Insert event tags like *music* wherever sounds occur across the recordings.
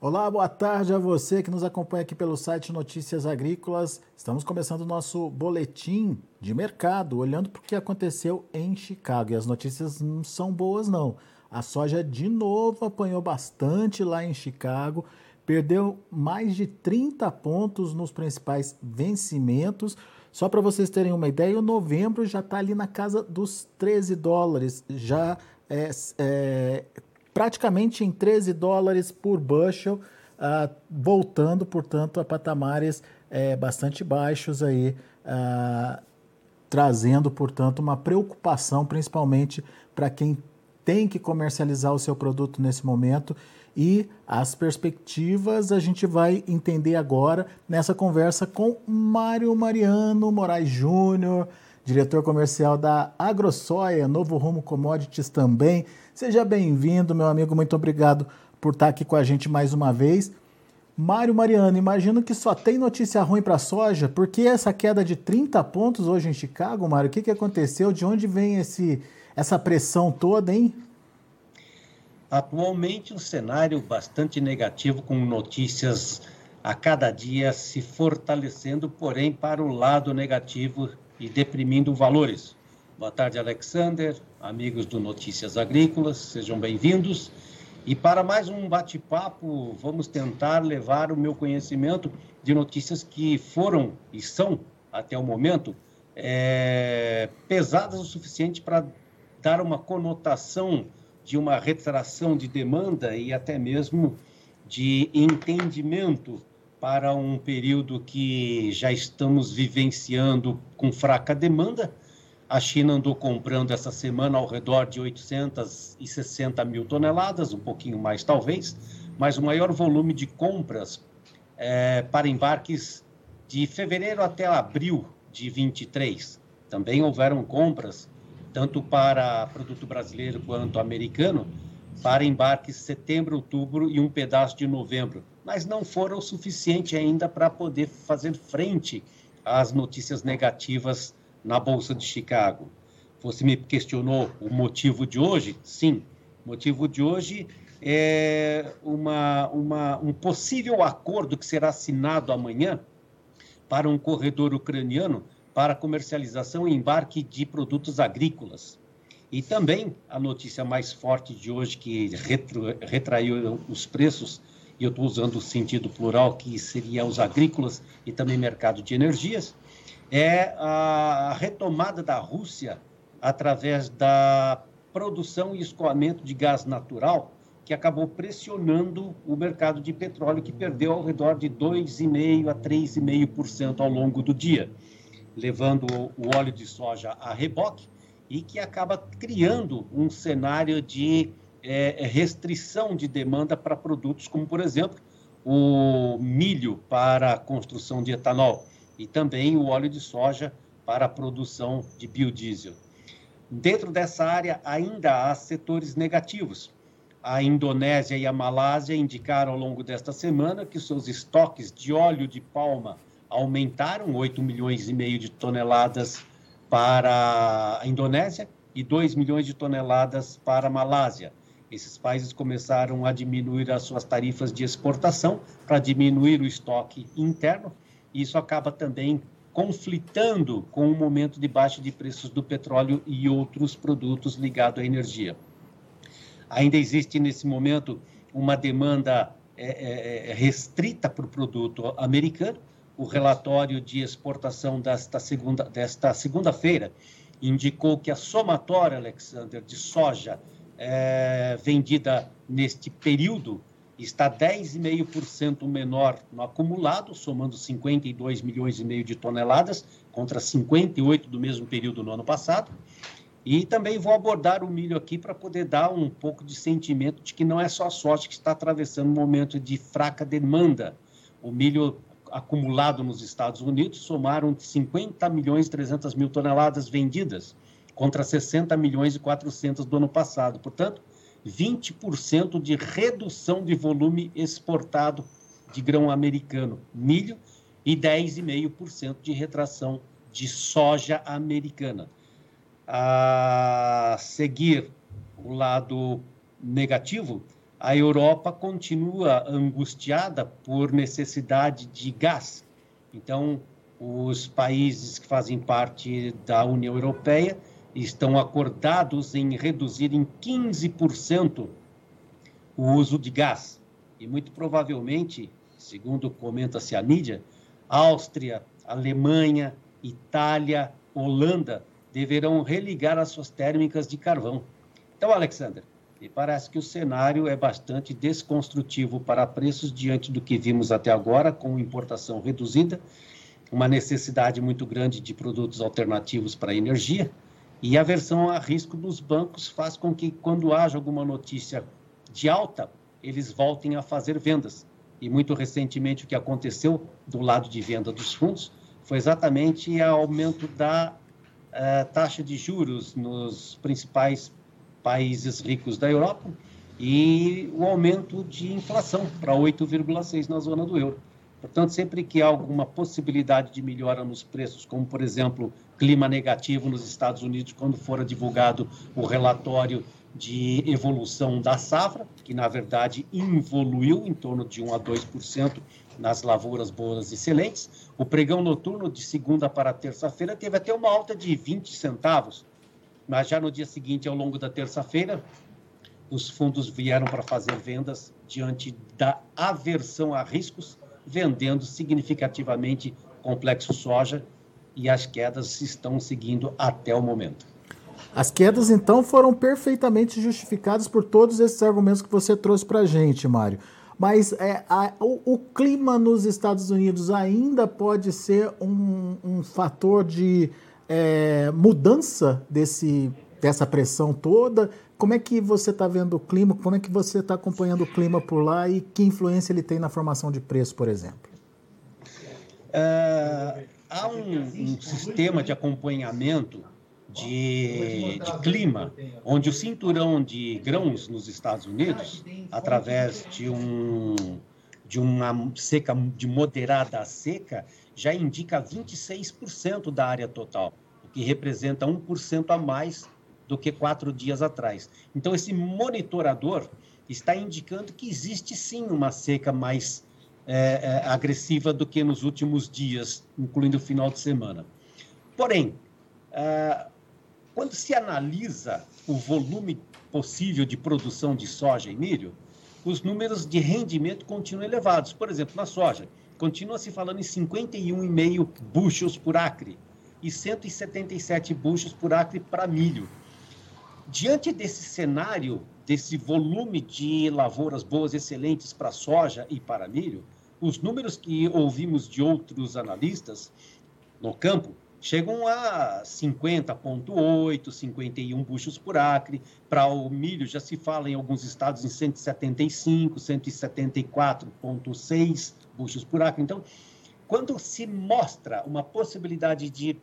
Olá, boa tarde a você que nos acompanha aqui pelo site Notícias Agrícolas. Estamos começando o nosso boletim de mercado, olhando para o que aconteceu em Chicago. E as notícias não são boas, não. A soja de novo apanhou bastante lá em Chicago, perdeu mais de 30 pontos nos principais vencimentos. Só para vocês terem uma ideia, o novembro já está ali na casa dos 13 dólares, já é, é praticamente em 13 dólares por bushel, uh, voltando, portanto, a patamares é, bastante baixos aí, uh, trazendo, portanto, uma preocupação, principalmente para quem tem que comercializar o seu produto nesse momento. E as perspectivas a gente vai entender agora nessa conversa com Mário Mariano Moraes Júnior, diretor comercial da AgroSoia, Novo Rumo Commodities também. Seja bem-vindo, meu amigo, muito obrigado por estar aqui com a gente mais uma vez. Mário Mariano, imagino que só tem notícia ruim para a soja, por que essa queda de 30 pontos hoje em Chicago, Mário? O que, que aconteceu? De onde vem esse, essa pressão toda, hein? Atualmente, um cenário bastante negativo, com notícias a cada dia se fortalecendo, porém, para o lado negativo e deprimindo valores. Boa tarde, Alexander, amigos do Notícias Agrícolas, sejam bem-vindos. E para mais um bate-papo, vamos tentar levar o meu conhecimento de notícias que foram e são, até o momento, é, pesadas o suficiente para dar uma conotação de uma retração de demanda e até mesmo de entendimento para um período que já estamos vivenciando com fraca demanda a China andou comprando essa semana ao redor de 860 mil toneladas, um pouquinho mais talvez, mas o maior volume de compras é, para embarques de fevereiro até abril de 23. Também houveram compras, tanto para produto brasileiro quanto americano, para embarques setembro, outubro e um pedaço de novembro, mas não foram o suficiente ainda para poder fazer frente às notícias negativas na Bolsa de Chicago. Você me questionou o motivo de hoje? Sim, o motivo de hoje é uma, uma, um possível acordo que será assinado amanhã para um corredor ucraniano para comercialização e embarque de produtos agrícolas. E também a notícia mais forte de hoje, que retro, retraiu os preços, e eu estou usando o sentido plural, que seria os agrícolas e também mercado de energias, é a retomada da Rússia através da produção e escoamento de gás natural, que acabou pressionando o mercado de petróleo, que perdeu ao redor de 2,5% a 3,5% ao longo do dia, levando o óleo de soja a reboque e que acaba criando um cenário de é, restrição de demanda para produtos como, por exemplo, o milho para a construção de etanol e também o óleo de soja para a produção de biodiesel. Dentro dessa área, ainda há setores negativos. A Indonésia e a Malásia indicaram ao longo desta semana que seus estoques de óleo de palma aumentaram 8 milhões e meio de toneladas para a Indonésia e 2 milhões de toneladas para a Malásia. Esses países começaram a diminuir as suas tarifas de exportação para diminuir o estoque interno isso acaba também conflitando com o momento de baixa de preços do petróleo e outros produtos ligados à energia. Ainda existe nesse momento uma demanda é, é, é restrita para o produto americano. O relatório de exportação desta segunda desta segunda-feira indicou que a somatória, Alexander, de soja é, vendida neste período está 10,5% menor no acumulado, somando 52 milhões e meio de toneladas, contra 58 do mesmo período no ano passado. E também vou abordar o milho aqui para poder dar um pouco de sentimento de que não é só a soja que está atravessando um momento de fraca demanda. O milho acumulado nos Estados Unidos somaram 50 milhões e 300 mil toneladas vendidas, contra 60 milhões e 400 do ano passado. Portanto, 20% de redução de volume exportado de grão americano, milho, e 10,5% de retração de soja americana. A seguir o lado negativo, a Europa continua angustiada por necessidade de gás. Então, os países que fazem parte da União Europeia estão acordados em reduzir em 15% o uso de gás. E muito provavelmente, segundo comenta-se a mídia, Áustria, Alemanha, Itália, Holanda deverão religar as suas térmicas de carvão. Então, Alexander, me parece que o cenário é bastante desconstrutivo para preços diante do que vimos até agora, com importação reduzida, uma necessidade muito grande de produtos alternativos para a energia, e a versão a risco dos bancos faz com que, quando haja alguma notícia de alta, eles voltem a fazer vendas. E muito recentemente, o que aconteceu do lado de venda dos fundos foi exatamente o aumento da uh, taxa de juros nos principais países ricos da Europa e o aumento de inflação para 8,6 na zona do euro. Portanto, sempre que há alguma possibilidade de melhora nos preços, como, por exemplo, clima negativo nos Estados Unidos, quando for divulgado o relatório de evolução da safra, que, na verdade, evoluiu em torno de 1 a 2% nas lavouras boas excelentes. O pregão noturno de segunda para terça-feira teve até uma alta de 20 centavos, mas já no dia seguinte, ao longo da terça-feira, os fundos vieram para fazer vendas diante da aversão a riscos vendendo significativamente complexo soja e as quedas estão seguindo até o momento. As quedas, então, foram perfeitamente justificadas por todos esses argumentos que você trouxe para a gente, Mário. Mas é, a, o, o, clima nos Estados Unidos ainda pode ser um, um fator de é, mudança desse, dessa pressão toda? Como é que você está vendo o clima? Como é que você está acompanhando o clima por lá e que influência ele tem na formação de preço, por exemplo? Uh, há um, um, sistema de acompanhamento de, de, clima, onde o cinturão de grãos nos Estados Unidos, através de, um, de uma seca de moderada a seca, já indica 26% da área total, o que representa 1% a mais do que quatro dias atrás. Então, esse monitorador está indicando que existe sim uma seca mais é, é, agressiva do que nos últimos dias, incluindo o final de semana. Porém, é, quando se analisa o volume possível de produção de soja e milho, os números de rendimento continuam elevados. Por exemplo, na soja, continua se falando em 51,5 buchos por acre e 177 buchos por acre para milho. Diante desse cenário, desse volume de lavouras boas, excelentes para soja e para milho, os números que ouvimos de outros analistas no campo chegam a 50,8, 51 buchos por acre. Para o milho, já se fala em alguns estados em 175, 174,6 buchos por acre. Então, quando se mostra uma possibilidade de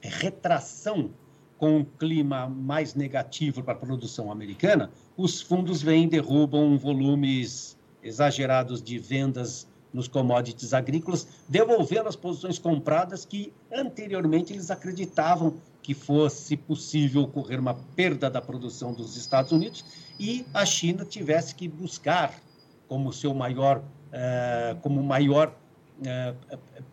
retração com um clima mais negativo para a produção americana, os fundos vêm derrubam volumes exagerados de vendas nos commodities agrícolas, devolvendo as posições compradas que anteriormente eles acreditavam que fosse possível ocorrer uma perda da produção dos Estados Unidos e a China tivesse que buscar como seu maior, eh, como maior é,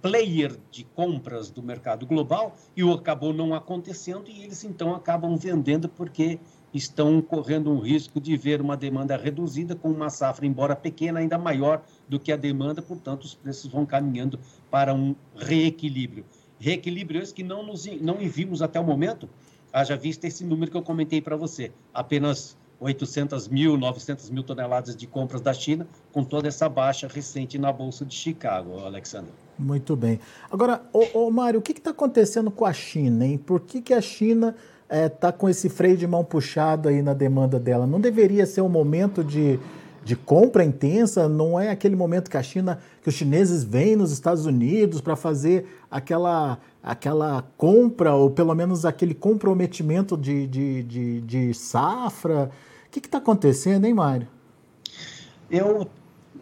player de compras do mercado global e o acabou não acontecendo e eles então acabam vendendo porque estão correndo um risco de ver uma demanda reduzida com uma safra, embora pequena, ainda maior do que a demanda, portanto, os preços vão caminhando para um reequilíbrio. Reequilíbrio esse que não, nos, não vimos até o momento, haja vista esse número que eu comentei para você, apenas 800 mil, 900 mil toneladas de compras da China, com toda essa baixa recente na Bolsa de Chicago, Alexandre. Muito bem. Agora, ô, ô Mário, o que está acontecendo com a China, hein? Por que, que a China está é, com esse freio de mão puxado aí na demanda dela? Não deveria ser um momento de, de compra intensa? Não é aquele momento que a China, que os chineses vêm nos Estados Unidos para fazer aquela aquela compra, ou pelo menos aquele comprometimento de, de, de, de safra? O que está acontecendo, hein, Mário? Eu,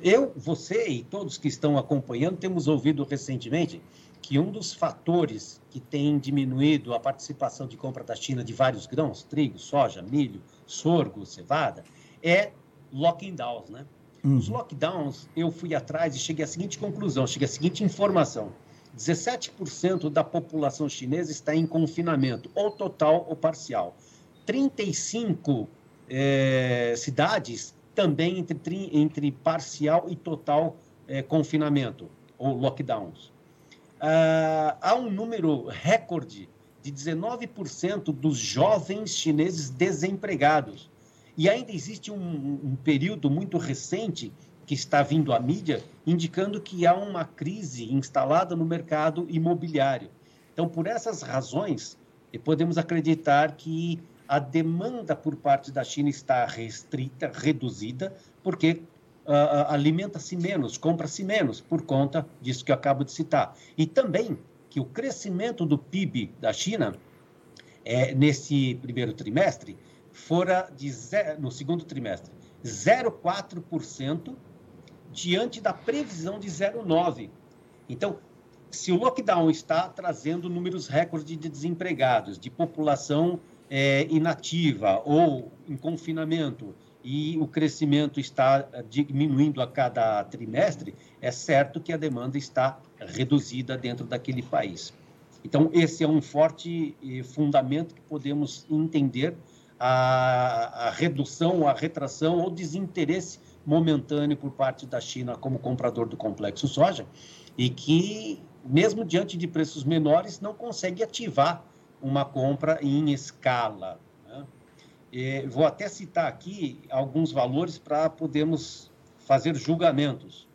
eu, você e todos que estão acompanhando temos ouvido recentemente que um dos fatores que tem diminuído a participação de compra da China de vários grãos, trigo, soja, milho, sorgo, cevada, é lockdowns, né? Uhum. Os lockdowns, eu fui atrás e cheguei à seguinte conclusão, cheguei à seguinte informação. 17% da população chinesa está em confinamento, ou total ou parcial. 35 é, cidades também entre, entre parcial e total é, confinamento, ou lockdowns. Ah, há um número recorde de 19% dos jovens chineses desempregados. E ainda existe um, um período muito recente que está vindo à mídia, indicando que há uma crise instalada no mercado imobiliário. Então, por essas razões, podemos acreditar que a demanda por parte da China está restrita, reduzida, porque uh, alimenta-se menos, compra-se menos, por conta disso que eu acabo de citar. E também que o crescimento do PIB da China é, nesse primeiro trimestre fora de zero, no segundo trimestre 0,4% diante da previsão de 0,9%. Então, se o lockdown está trazendo números recordes de desempregados, de população é, inativa ou em confinamento, e o crescimento está eh, diminuindo a cada trimestre, é certo que a demanda está reduzida dentro daquele país. Então, esse é um forte eh, fundamento que podemos entender a, a redução, a retração ou desinteresse momentâneo por parte da China como comprador do complexo soja e que, mesmo diante de preços menores, não consegue ativar uma compra em escala. E vou até citar aqui alguns valores para podermos fazer julgamentos.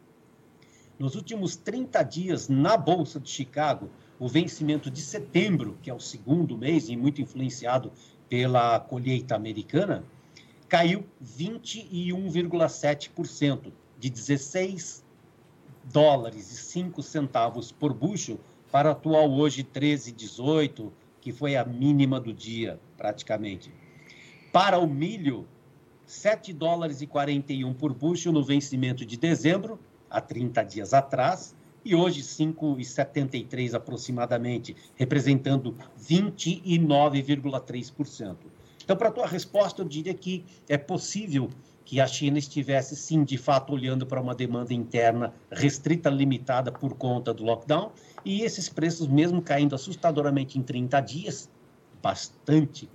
Nos últimos 30 dias, na Bolsa de Chicago, o vencimento de setembro, que é o segundo mês e muito influenciado pela colheita americana, caiu 21,7%, de 16 dólares e 5 centavos por bucho para atual hoje 13,18, que foi a mínima do dia, praticamente. Para o milho, 7 dólares e 41 por bucho no vencimento de dezembro, há 30 dias atrás, e hoje 5,73 aproximadamente, representando 29,3%. Então, para a tua resposta, eu diria que é possível que a China estivesse, sim, de fato, olhando para uma demanda interna restrita, limitada por conta do lockdown, e esses preços, mesmo caindo assustadoramente em 30 dias, bastante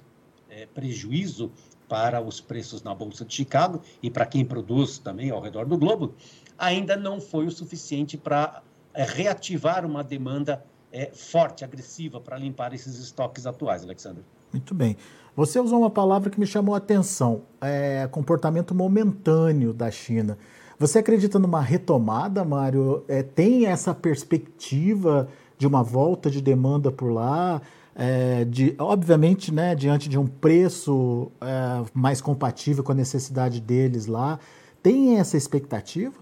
é, prejuízo para os preços na Bolsa de Chicago e para quem produz também ao redor do globo, ainda não foi o suficiente para é, reativar uma demanda é, forte, agressiva, para limpar esses estoques atuais, Alexandre. Muito bem. Você usou uma palavra que me chamou a atenção: é, comportamento momentâneo da China. Você acredita numa retomada, Mário? É, tem essa perspectiva de uma volta de demanda por lá? É, de, obviamente, né, diante de um preço é, mais compatível com a necessidade deles lá. Tem essa expectativa?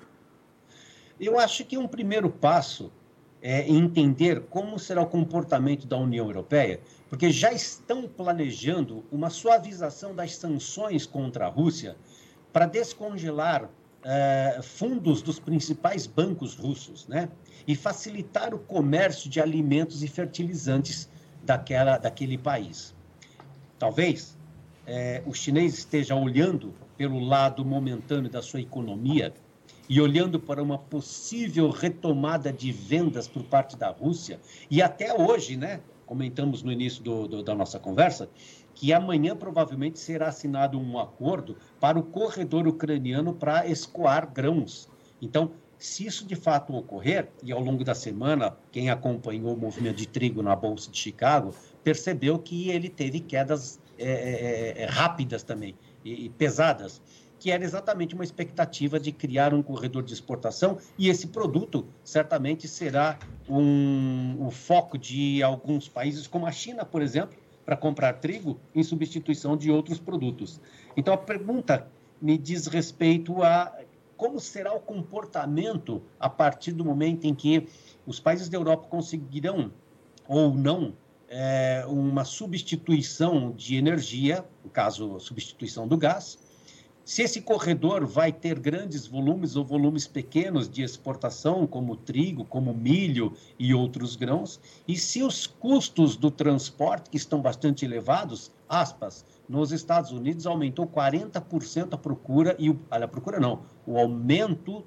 Eu acho que um primeiro passo é entender como será o comportamento da União Europeia, porque já estão planejando uma suavização das sanções contra a Rússia para descongelar é, fundos dos principais bancos russos, né? E facilitar o comércio de alimentos e fertilizantes daquela, daquele país. Talvez é, o chinês esteja olhando pelo lado momentâneo da sua economia e olhando para uma possível retomada de vendas por parte da Rússia, e até hoje, né, comentamos no início do, do, da nossa conversa, que amanhã provavelmente será assinado um acordo para o corredor ucraniano para escoar grãos. Então, se isso de fato ocorrer, e ao longo da semana, quem acompanhou o movimento de trigo na Bolsa de Chicago percebeu que ele teve quedas é, é, é, é rápidas também e, e pesadas que era exatamente uma expectativa de criar um corredor de exportação, e esse produto certamente será um, o foco de alguns países, como a China, por exemplo, para comprar trigo em substituição de outros produtos. Então, a pergunta me diz respeito a como será o comportamento a partir do momento em que os países da Europa conseguirão ou não é, uma substituição de energia, no caso, substituição do gás, se esse corredor vai ter grandes volumes ou volumes pequenos de exportação, como trigo, como milho e outros grãos, e se os custos do transporte, que estão bastante elevados, aspas, nos Estados Unidos aumentou 40% a procura, e o, a procura não, o aumento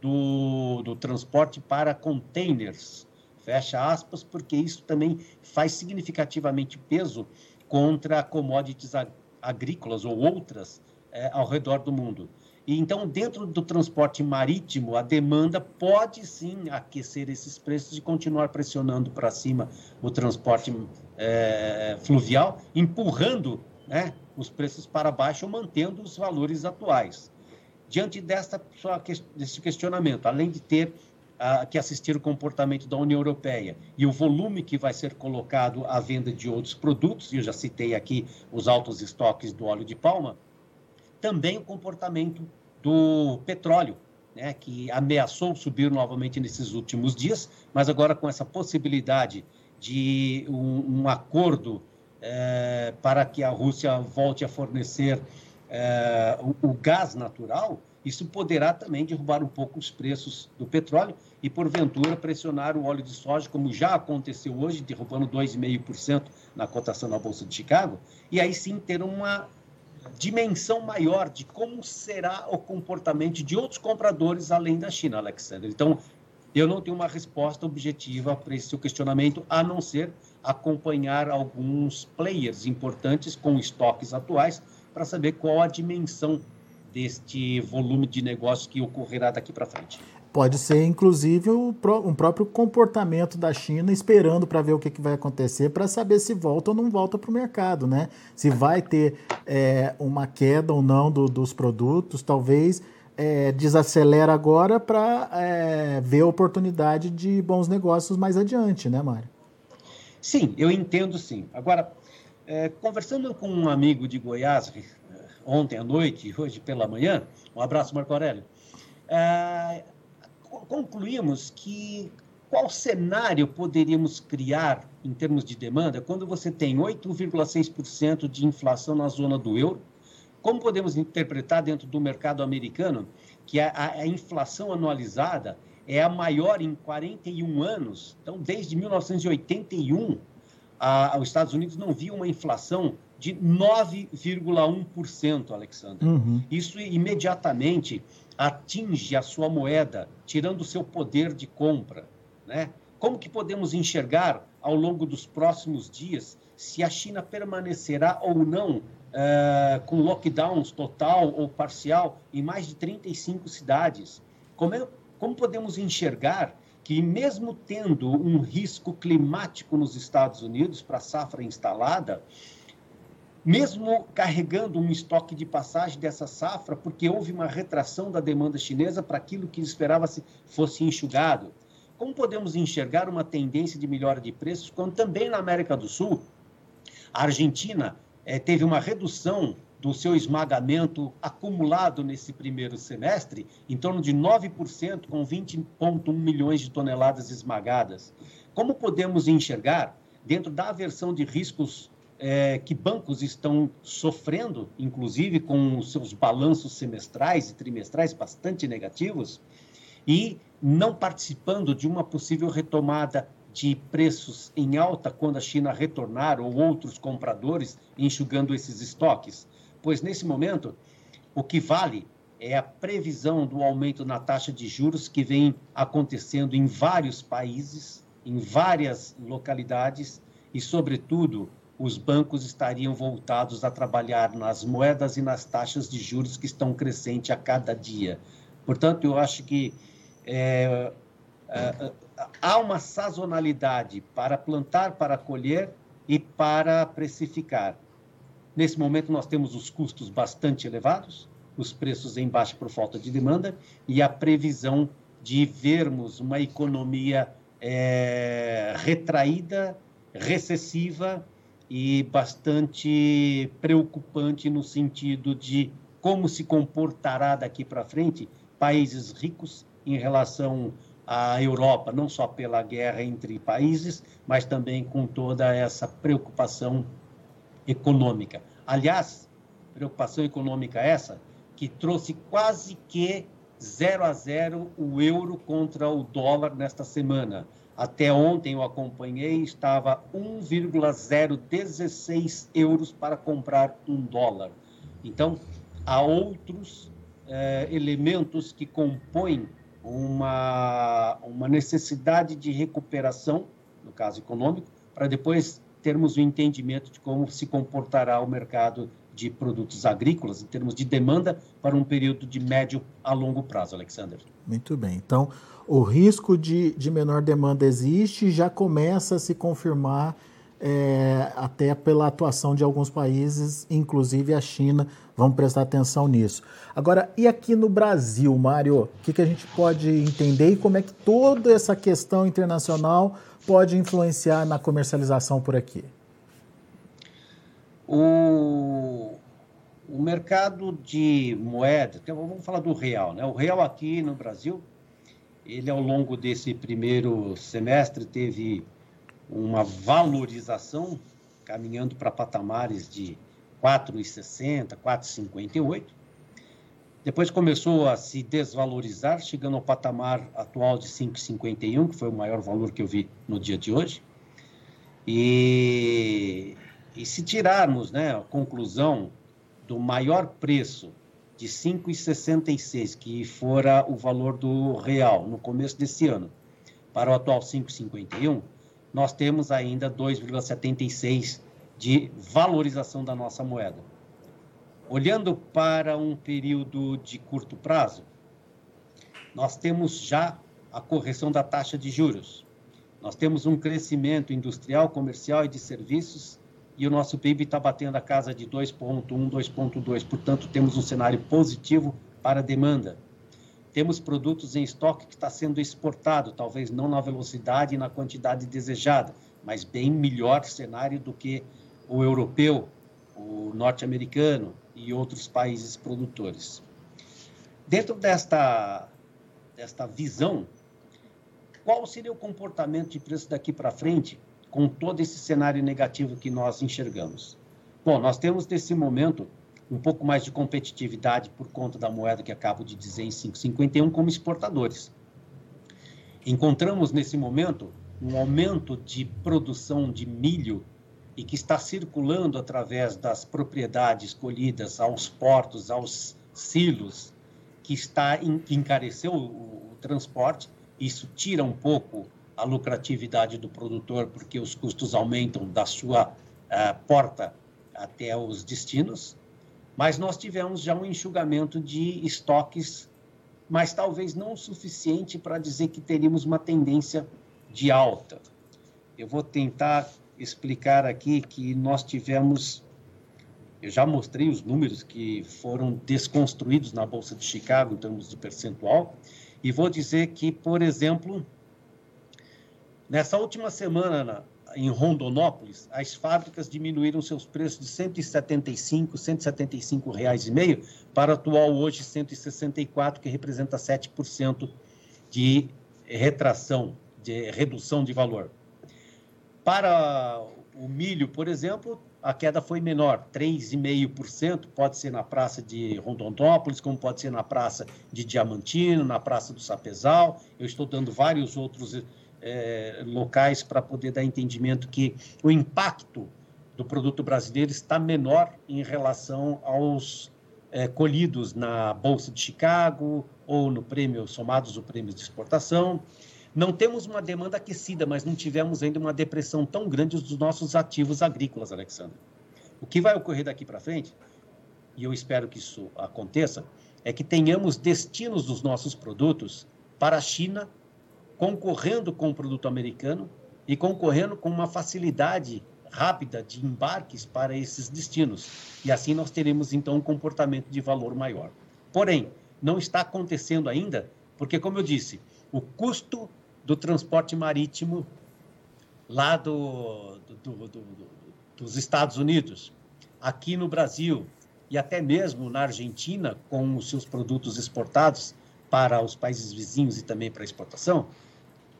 do, do transporte para containers, fecha aspas, porque isso também faz significativamente peso contra commodities agrícolas ou outras é, ao redor do mundo. E então, dentro do transporte marítimo, a demanda pode sim aquecer esses preços e continuar pressionando para cima o transporte é, fluvial, empurrando né, os preços para baixo, mantendo os valores atuais. Diante dessa, desse questionamento, além de ter uh, que assistir o comportamento da União Europeia e o volume que vai ser colocado à venda de outros produtos, e eu já citei aqui os altos estoques do óleo de palma, também o comportamento do petróleo, né, que ameaçou subir novamente nesses últimos dias, mas agora com essa possibilidade de um, um acordo é, para que a Rússia volte a fornecer é, o, o, gás natural, isso poderá também derrubar um pouco os preços do petróleo e, porventura, pressionar o óleo de soja, como já aconteceu hoje, derrubando 2,5% na cotação na Bolsa de Chicago, e aí sim ter uma dimensão maior de como será o comportamento de outros compradores além da China, Alexander. Então, eu não tenho uma resposta objetiva para esse seu questionamento, a não ser acompanhar alguns players importantes com estoques atuais para saber qual a dimensão deste volume de negócio que ocorrerá daqui para frente. Pode ser, inclusive, um próprio comportamento da China esperando para ver o que, que vai acontecer, para saber se volta ou não volta para o mercado, né? Se vai ter é, uma queda ou não do, dos produtos, talvez é, desacelera agora para é, ver a oportunidade de bons negócios mais adiante, né, Mário? Sim, eu entendo sim. Agora, é, conversando com um amigo de Goiás é, ontem à noite, hoje pela manhã, um abraço, Marco Aurélio. É, concluímos que qual cenário poderíamos criar em termos de demanda quando você tem 8,6% de inflação na zona do euro? Como podemos interpretar dentro do mercado americano que a, a, inflação anualizada é a maior em 41 anos? Então, desde 1981, a, os Estados Unidos não viam uma inflação de 9,1%, Alexandre. Uhum. Isso imediatamente atinge a sua moeda, tirando o seu poder de compra. Né? Como que podemos enxergar ao longo dos próximos dias se a China permanecerá ou não uh, com lockdowns total ou parcial em mais de 35 cidades? Como, é, como podemos enxergar que, mesmo tendo um risco climático nos Estados Unidos para a safra instalada, mesmo carregando um estoque de passagem dessa safra, porque houve uma retração da demanda chinesa para aquilo que esperava-se fosse enxugado. Como podemos enxergar uma tendência de melhora de preços quando também na América do Sul a Argentina eh, teve uma redução do seu esmagamento acumulado nesse primeiro semestre, em torno de 9%, com 20,1 milhões de toneladas esmagadas. Como podemos enxergar, dentro da aversão de riscos é, que bancos estão sofrendo, inclusive com os seus balanços semestrais e trimestrais bastante negativos, e não participando de uma possível retomada de preços em alta quando a China retornar ou outros compradores enxugando esses estoques. Pois nesse momento, o que vale é a previsão do aumento na taxa de juros que vem acontecendo em vários países, em várias localidades e, sobretudo, os bancos estariam voltados a trabalhar nas moedas e nas taxas de juros que estão crescentes a cada dia. Portanto, eu acho que é, é, há uma sazonalidade para plantar, para colher e para precificar. Nesse momento, nós temos os custos bastante elevados, os preços em baixa por falta de demanda e a previsão de vermos uma economia é, retraída, recessiva e bastante preocupante no sentido de como se comportará daqui para frente países ricos em relação à Europa, não só pela guerra entre países, mas também com toda essa preocupação econômica. Aliás, preocupação econômica essa que trouxe quase que 0 a 0 o euro contra o dólar nesta semana. Até ontem eu acompanhei, estava 1,016 euros para comprar um dólar. Então, há outros eh, elementos que compõem uma, uma necessidade de recuperação, no caso econômico, para depois termos o um entendimento de como se comportará o mercado de produtos agrícolas em termos de demanda para um período de médio a longo prazo, Alexander. Muito bem. Então, o risco de, de menor demanda existe já começa a se confirmar é, até pela atuação de alguns países, inclusive a China. Vamos prestar atenção nisso. Agora, e aqui no Brasil, Mário? O que, que a gente pode entender e como é que toda essa questão internacional pode influenciar na comercialização por aqui? O, o mercado de moeda, então vamos falar do real, né? O real aqui no Brasil, ele ao longo desse primeiro semestre teve uma valorização caminhando para patamares de 4,60, 4,58. Depois começou a se desvalorizar, chegando ao patamar atual de 5,51, que foi o maior valor que eu vi no dia de hoje. E e se tirarmos né, a conclusão do maior preço de 5,66, que fora o valor do real no começo desse ano, para o atual 5,51, nós temos ainda 2,76 de valorização da nossa moeda. Olhando para um período de curto prazo, nós temos já a correção da taxa de juros. Nós temos um crescimento industrial, comercial e de serviços e o nosso PIB está batendo a casa de 2,1, 2,2. Portanto, temos um cenário positivo para a demanda. Temos produtos em estoque que está sendo exportado, talvez não na velocidade e na quantidade desejada, mas bem melhor cenário do que o europeu, o norte-americano e outros países produtores. Dentro desta, desta visão, qual seria o comportamento de preço daqui para frente? com todo esse cenário negativo que nós enxergamos? Bom, nós temos nesse momento um pouco mais de competitividade por conta da moeda que acabo de dizer em 5,51 como exportadores. Encontramos nesse momento um aumento de produção de milho e que está circulando através das propriedades colhidas aos portos, aos silos, que está que encareceu o, o transporte. Isso tira um pouco a lucratividade do produtor, porque os custos aumentam da sua uh, porta até os destinos, mas nós tivemos já um enxugamento de estoques, mas talvez não o suficiente para dizer que teríamos uma tendência de alta. Eu vou tentar explicar aqui que nós tivemos, eu já mostrei os números que foram desconstruídos na Bolsa de Chicago em termos de percentual, e vou dizer que, por exemplo, Nessa última semana, em Rondonópolis, as fábricas diminuíram seus preços de 175, 175 reais e meio para atual hoje 164, que representa 7% de retração, de redução de valor. Para o milho, por exemplo, a queda foi menor, 3,5%, pode ser na praça de Rondonópolis, como pode ser na praça de Diamantino, na praça do Sapezal. Eu estou dando vários outros é, locais para poder dar entendimento que o impacto do produto brasileiro está menor em relação aos é, colhidos na Bolsa de Chicago ou no prêmio, somados o prêmio de exportação. Não temos uma demanda aquecida, mas não tivemos ainda uma depressão tão grande dos nossos ativos agrícolas, Alexandre. O que vai ocorrer daqui para frente, e eu espero que isso aconteça, é que tenhamos destinos dos nossos produtos para a China concorrendo com o produto americano e concorrendo com uma facilidade rápida de embarques para esses destinos. E assim nós teremos então um comportamento de valor maior. Porém, não está acontecendo ainda, porque como eu disse, o custo do transporte marítimo lá do, do, do, dos Estados Unidos, aqui no Brasil e até mesmo na Argentina, com os seus produtos exportados para os países vizinhos e também para exportação,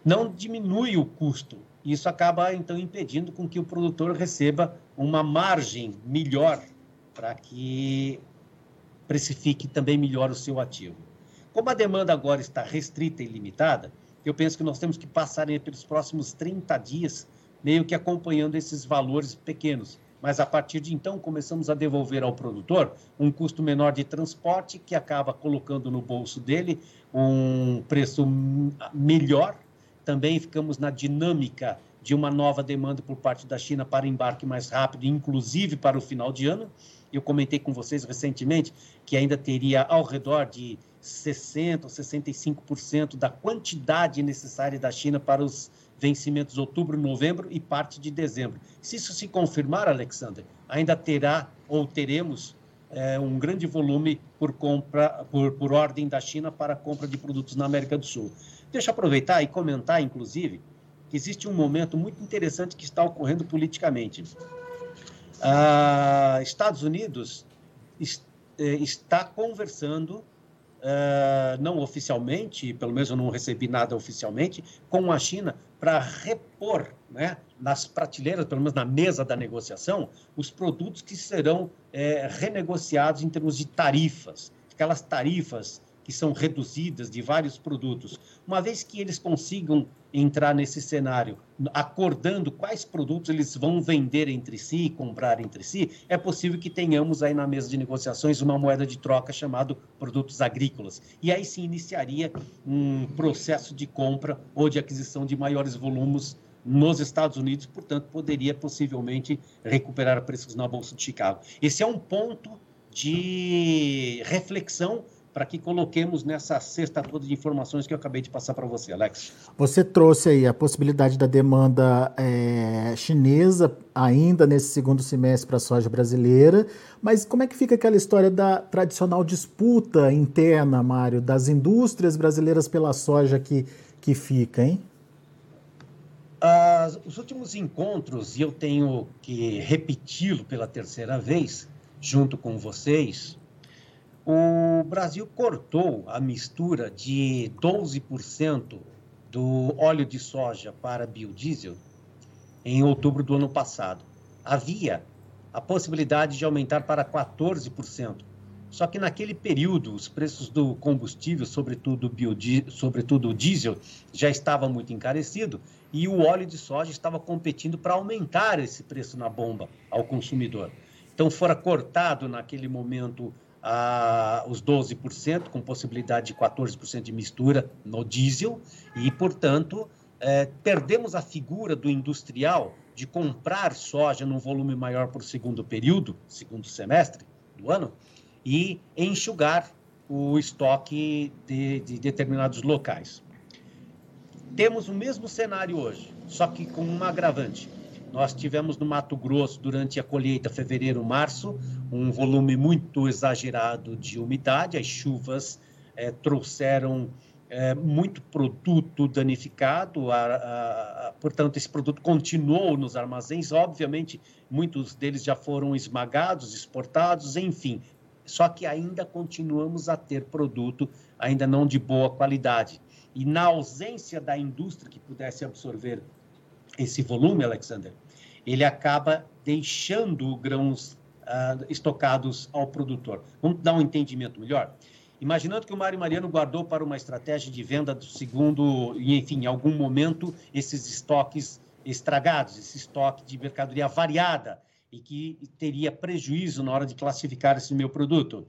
não diminui o custo. Isso acaba, então, impedindo com que o produtor receba uma margem melhor para que precifique também melhor o seu ativo. Como a demanda agora está restrita e limitada, eu penso que nós temos que passar pelos próximos 30 dias meio que acompanhando esses valores pequenos. Mas a partir de então começamos a devolver ao produtor um custo menor de transporte que acaba colocando no bolso dele um preço melhor. Também ficamos na dinâmica de uma nova demanda por parte da China para embarque mais rápido, inclusive para o final de ano. Eu comentei com vocês recentemente que ainda teria ao redor de 60% ou 65% da quantidade necessária da China para os vencimentos outubro, novembro e parte de dezembro. Se isso se confirmar, Alexander, ainda terá ou teremos é, um grande volume por compra por, por ordem da China para compra de produtos na América do Sul. Deixa eu aproveitar e comentar, inclusive, que existe um momento muito interessante que está ocorrendo politicamente. Ah, Estados Unidos é, está conversando uh, não oficialmente, pelo menos eu não recebi nada oficialmente, com a China para repor né, nas prateleiras, pelo menos na mesa da negociação, os produtos que serão é, renegociados em termos de tarifas, aquelas tarifas que são reduzidas de vários produtos, uma vez que eles consigam entrar nesse cenário, acordando quais produtos eles vão vender entre si, comprar entre si, é possível que tenhamos aí na mesa de negociações uma moeda de troca chamado produtos agrícolas. E aí se iniciaria um processo de compra ou de aquisição de maiores volumes nos Estados Unidos, portanto, poderia possivelmente recuperar preços na Bolsa de Chicago. Esse é um ponto de reflexão para que coloquemos nessa cesta toda de informações que eu acabei de passar para você, Alex. Você trouxe aí a possibilidade da demanda é, chinesa ainda nesse segundo semestre para a soja brasileira, mas como é que fica aquela história da tradicional disputa interna, Mário, das indústrias brasileiras pela soja que, que fica, hein? Ah, os últimos encontros, e eu tenho que repeti-lo pela terceira vez, junto com vocês, o Brasil cortou a mistura de 12% do óleo de soja para biodiesel em outubro do ano passado. Havia a possibilidade de aumentar para 14%. Só que naquele período, os preços do combustível, sobretudo, biodiesel, sobretudo o diesel, já estavam muito encarecido e o óleo de soja estava competindo para aumentar esse preço na bomba ao consumidor. Então, fora cortado naquele momento a, os 12%, com possibilidade de 14% de mistura no diesel, e, portanto, é, perdemos a figura do industrial de comprar soja num volume maior por segundo período, segundo semestre do ano, e enxugar o estoque de, de determinados locais. Temos o mesmo cenário hoje, só que com um agravante. Nós tivemos no Mato Grosso, durante a colheita fevereiro-março, um volume muito exagerado de umidade. As chuvas é, trouxeram é, muito produto danificado, a, a, a, portanto, esse produto continuou nos armazéns. Obviamente, muitos deles já foram esmagados, exportados, enfim. Só que ainda continuamos a ter produto, ainda não de boa qualidade. E na ausência da indústria que pudesse absorver esse volume, Alexander, ele acaba deixando grãos uh, estocados ao produtor. Vamos dar um entendimento melhor? Imaginando que o Mário Mariano guardou para uma estratégia de venda do segundo, enfim, em algum momento, esses estoques estragados, esse estoque de mercadoria variada e que teria prejuízo na hora de classificar esse meu produto.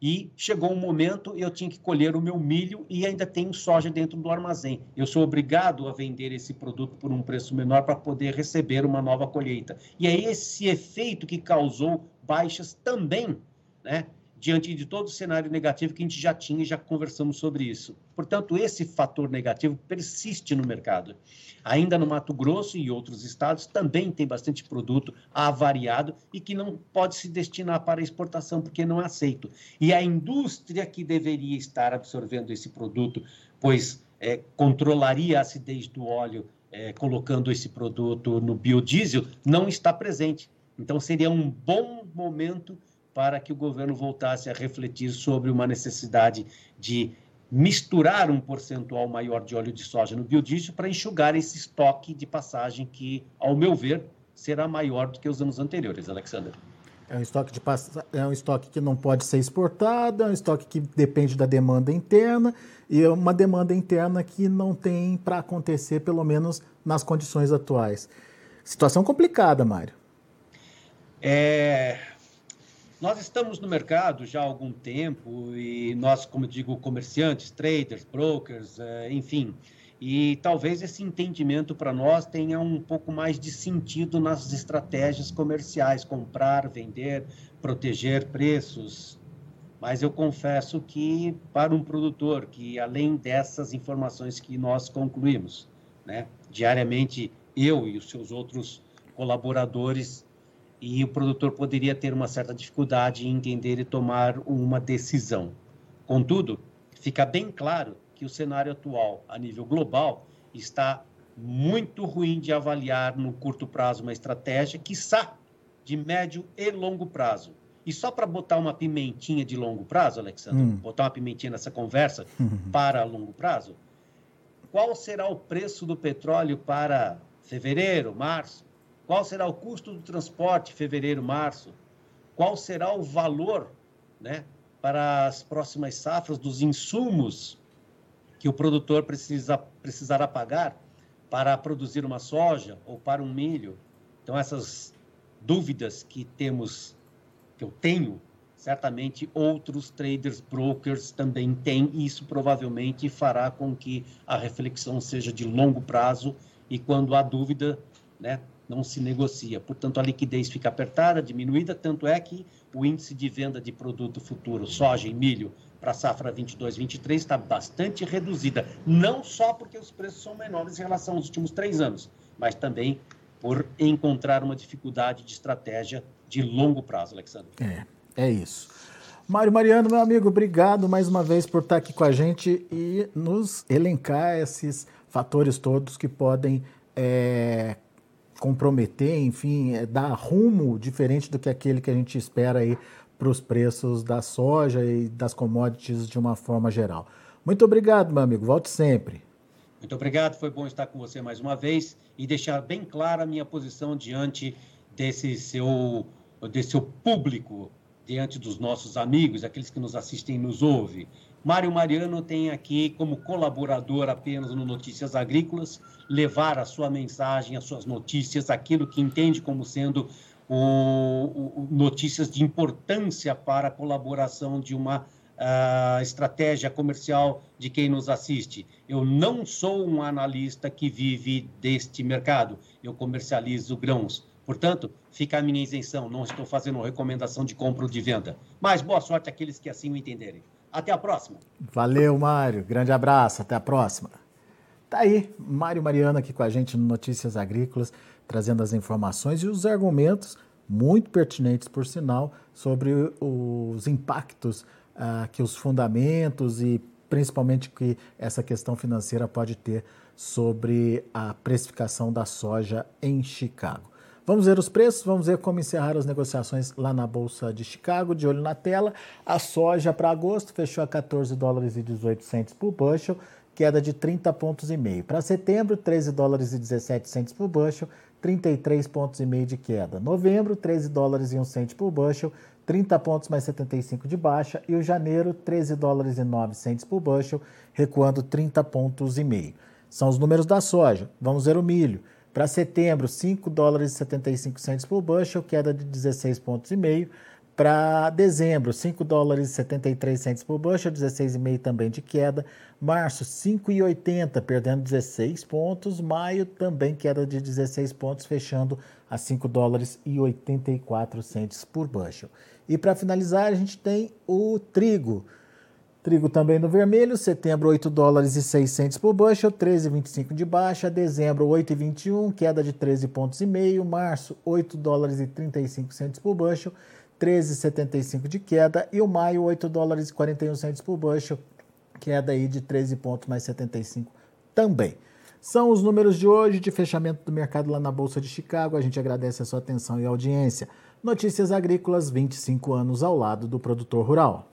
E chegou um momento, eu tinha que colher o meu milho e ainda tenho soja dentro do armazém. Eu sou obrigado a vender esse produto por um preço menor para poder receber uma nova colheita. E é esse efeito que causou baixas também, né? Diante de todo o cenário negativo que a gente já tinha e já conversamos sobre isso. Portanto, esse fator negativo persiste no mercado. Ainda no Mato Grosso e outros estados também tem bastante produto avariado e que não pode se destinar para exportação porque não é aceito. E a indústria que deveria estar absorvendo esse produto, pois é, controlaria a acidez do óleo é, colocando esse produto no biodiesel, não está presente. Então, seria um bom momento para que o governo voltasse a refletir sobre uma necessidade de misturar um percentual maior de óleo de soja no biodiesel para enxugar esse estoque de passagem que, ao meu ver, será maior do que os anos anteriores, Alexander. É um estoque de é um estoque que não pode ser exportado, é um estoque que depende da demanda interna e é uma demanda interna que não tem para acontecer, pelo menos nas condições atuais. Situação complicada, Mário. É, nós estamos no mercado já há algum tempo e nós, como digo, comerciantes, traders, brokers, é, enfim, e talvez esse entendimento para nós tenha um pouco mais de sentido nas estratégias comerciais, comprar, vender, proteger preços. Mas eu confesso que para um produtor que além dessas informações que nós concluímos, né, diariamente eu e os seus outros colaboradores e o produtor poderia ter uma certa dificuldade em entender e tomar uma decisão. Contudo, fica bem claro que o cenário atual, a nível global, está muito ruim de avaliar no curto prazo uma estratégia, quiçá de médio e longo prazo. E só para botar uma pimentinha de longo prazo, Alexandre, hum. botar uma pimentinha nessa conversa *laughs* para longo prazo, qual será o preço do petróleo para fevereiro, março? Qual será o custo do transporte fevereiro, março? Qual será o valor né, para as próximas safras dos insumos que o produtor precisa, precisará pagar para produzir uma soja ou para um milho. Então, essas dúvidas que temos, que eu tenho, certamente outros traders, brokers também têm. E isso provavelmente fará com que a reflexão seja de longo prazo e quando há dúvida, né, não se negocia. Portanto, a liquidez fica apertada, diminuída, tanto é que o índice de venda de produto futuro, soja e milho, para a safra 22-23 está bastante reduzida, não só porque os preços são menores em relação aos últimos três anos, mas também por encontrar uma dificuldade de estratégia de longo prazo, Alexandre. É, é isso. Mário Mariano, meu amigo, obrigado mais uma vez por estar aqui com a gente e nos elencar esses fatores todos que podem é, comprometer, enfim, é, dar rumo diferente do que aquele que a gente espera aí para os preços da soja e das commodities de uma forma geral. Muito obrigado, meu amigo. Volte sempre. Muito obrigado. Foi bom estar com você mais uma vez e deixar bem clara a minha posição diante desse seu, desse seu público, diante dos nossos amigos, aqueles que nos assistem e nos ouvem. Mário Mariano tem aqui como colaborador apenas no Notícias Agrícolas, levar a sua mensagem, as suas notícias, aquilo que entende como sendo o, o, notícias de importância para a colaboração de uma uh, estratégia comercial de quem nos assiste. Eu não sou um analista que vive deste mercado, eu comercializo grãos. Portanto, fica a minha isenção, não estou fazendo recomendação de compra ou de venda. Mas boa sorte àqueles que assim o entenderem. Até a próxima. Valeu, Mário. Grande abraço. Até a próxima. Tá aí, Mário Mariano aqui com a gente no Notícias Agrícolas trazendo as informações e os argumentos muito pertinentes, por sinal, sobre os impactos uh, que os fundamentos e principalmente que essa questão financeira pode ter sobre a precificação da soja em Chicago. Vamos ver os preços, vamos ver como encerrar as negociações lá na Bolsa de Chicago, de olho na tela. A soja para agosto fechou a 14 dólares e 18 centes por bushel, queda de 30 pontos e meio. Para setembro, 13 dólares e 17 centes por bushel, 33 pontos e meio de queda. Novembro, 13 dólares e 1 cento por bushel, 30 pontos mais 75 de baixa. E o janeiro, 13 dólares e 9 centos por bushel, recuando 30 pontos e meio. São os números da soja. Vamos ver o milho. Para setembro, 5 dólares e 75 centos por bushel, queda de 16 pontos e meio. Para dezembro, 5 dólares e 73 centos por bushel, 16,5 também de queda. Março, 5,80, perdendo 16 pontos. Maio, também queda de 16 pontos, fechando a 5 dólares e 84 centos por bushel. E para finalizar, a gente tem o trigo. Trigo também no vermelho, setembro 8 dólares e 6 centos por bushel, 13,25 de baixa, dezembro 8,21, queda de 13 pontos e meio, março 8 dólares e 35 centos por bushel, 13,75 de queda e o maio 8 dólares e 41 centos por bushel, queda aí de 13 pontos mais 75 também. São os números de hoje de fechamento do mercado lá na Bolsa de Chicago. A gente agradece a sua atenção e audiência. Notícias Agrícolas, 25 anos ao lado do produtor rural.